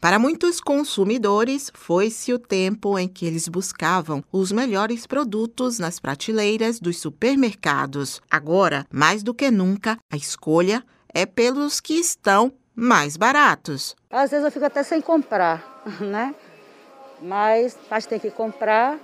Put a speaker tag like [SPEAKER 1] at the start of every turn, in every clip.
[SPEAKER 1] Para muitos consumidores, foi-se o tempo em que eles buscavam os melhores produtos nas prateleiras dos supermercados. Agora, mais do que nunca, a escolha é pelos que estão mais baratos.
[SPEAKER 2] Às vezes eu fico até sem comprar, né? Mas, mas tem que comprar,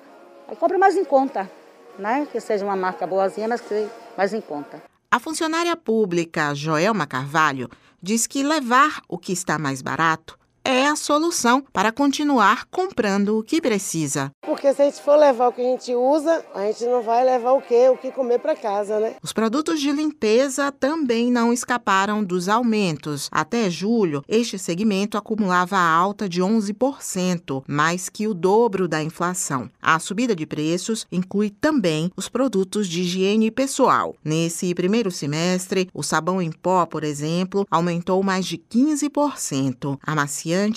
[SPEAKER 2] compra mais em conta, né? Que seja uma marca boazinha, mas que seja mais em conta.
[SPEAKER 1] A funcionária pública Joelma Carvalho diz que levar o que está mais barato é a solução para continuar comprando o que precisa.
[SPEAKER 3] Porque se a gente for levar o que a gente usa, a gente não vai levar o quê? O que comer para casa, né?
[SPEAKER 1] Os produtos de limpeza também não escaparam dos aumentos. Até julho, este segmento acumulava alta de 11%, mais que o dobro da inflação. A subida de preços inclui também os produtos de higiene pessoal. Nesse primeiro semestre, o sabão em pó, por exemplo, aumentou mais de 15%. A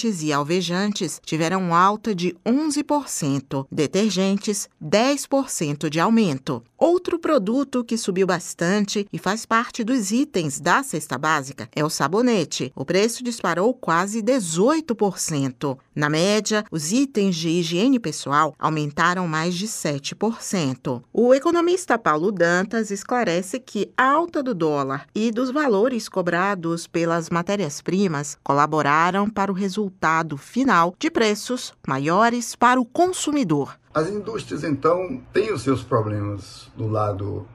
[SPEAKER 1] e alvejantes tiveram alta de 11%, detergentes 10% de aumento. Outro produto que subiu bastante e faz parte dos itens da cesta básica é o sabonete. O preço disparou quase 18%. Na média, os itens de higiene pessoal aumentaram mais de 7%. O economista Paulo Dantas esclarece que a alta do dólar e dos valores cobrados pelas matérias-primas colaboraram para o resultado final de preços maiores para o consumidor.
[SPEAKER 4] As indústrias, então, têm os seus problemas do lado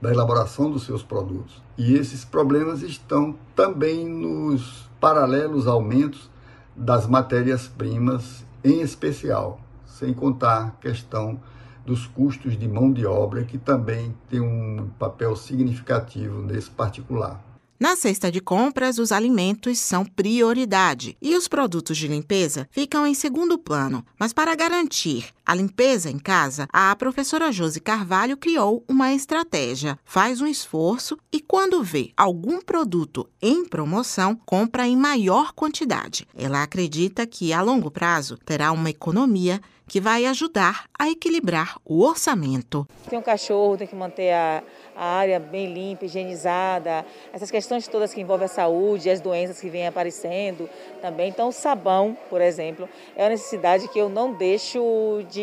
[SPEAKER 4] da elaboração dos seus produtos. E esses problemas estão também nos paralelos aumentos das matérias-primas, em especial, sem contar a questão dos custos de mão de obra, que também tem um papel significativo nesse particular.
[SPEAKER 1] Na cesta de compras, os alimentos são prioridade e os produtos de limpeza ficam em segundo plano. Mas para garantir a limpeza em casa, a professora Josi Carvalho criou uma estratégia. Faz um esforço e, quando vê algum produto em promoção, compra em maior quantidade. Ela acredita que, a longo prazo, terá uma economia que vai ajudar a equilibrar o orçamento.
[SPEAKER 2] Tem um cachorro, tem que manter a, a área bem limpa, higienizada, essas questões todas que envolvem a saúde, as doenças que vêm aparecendo também. Então, o sabão, por exemplo, é uma necessidade que eu não deixo de,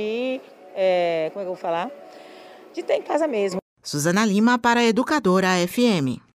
[SPEAKER 2] é, como é que eu vou falar? De ter em casa mesmo.
[SPEAKER 1] Suzana Lima para Educadora FM.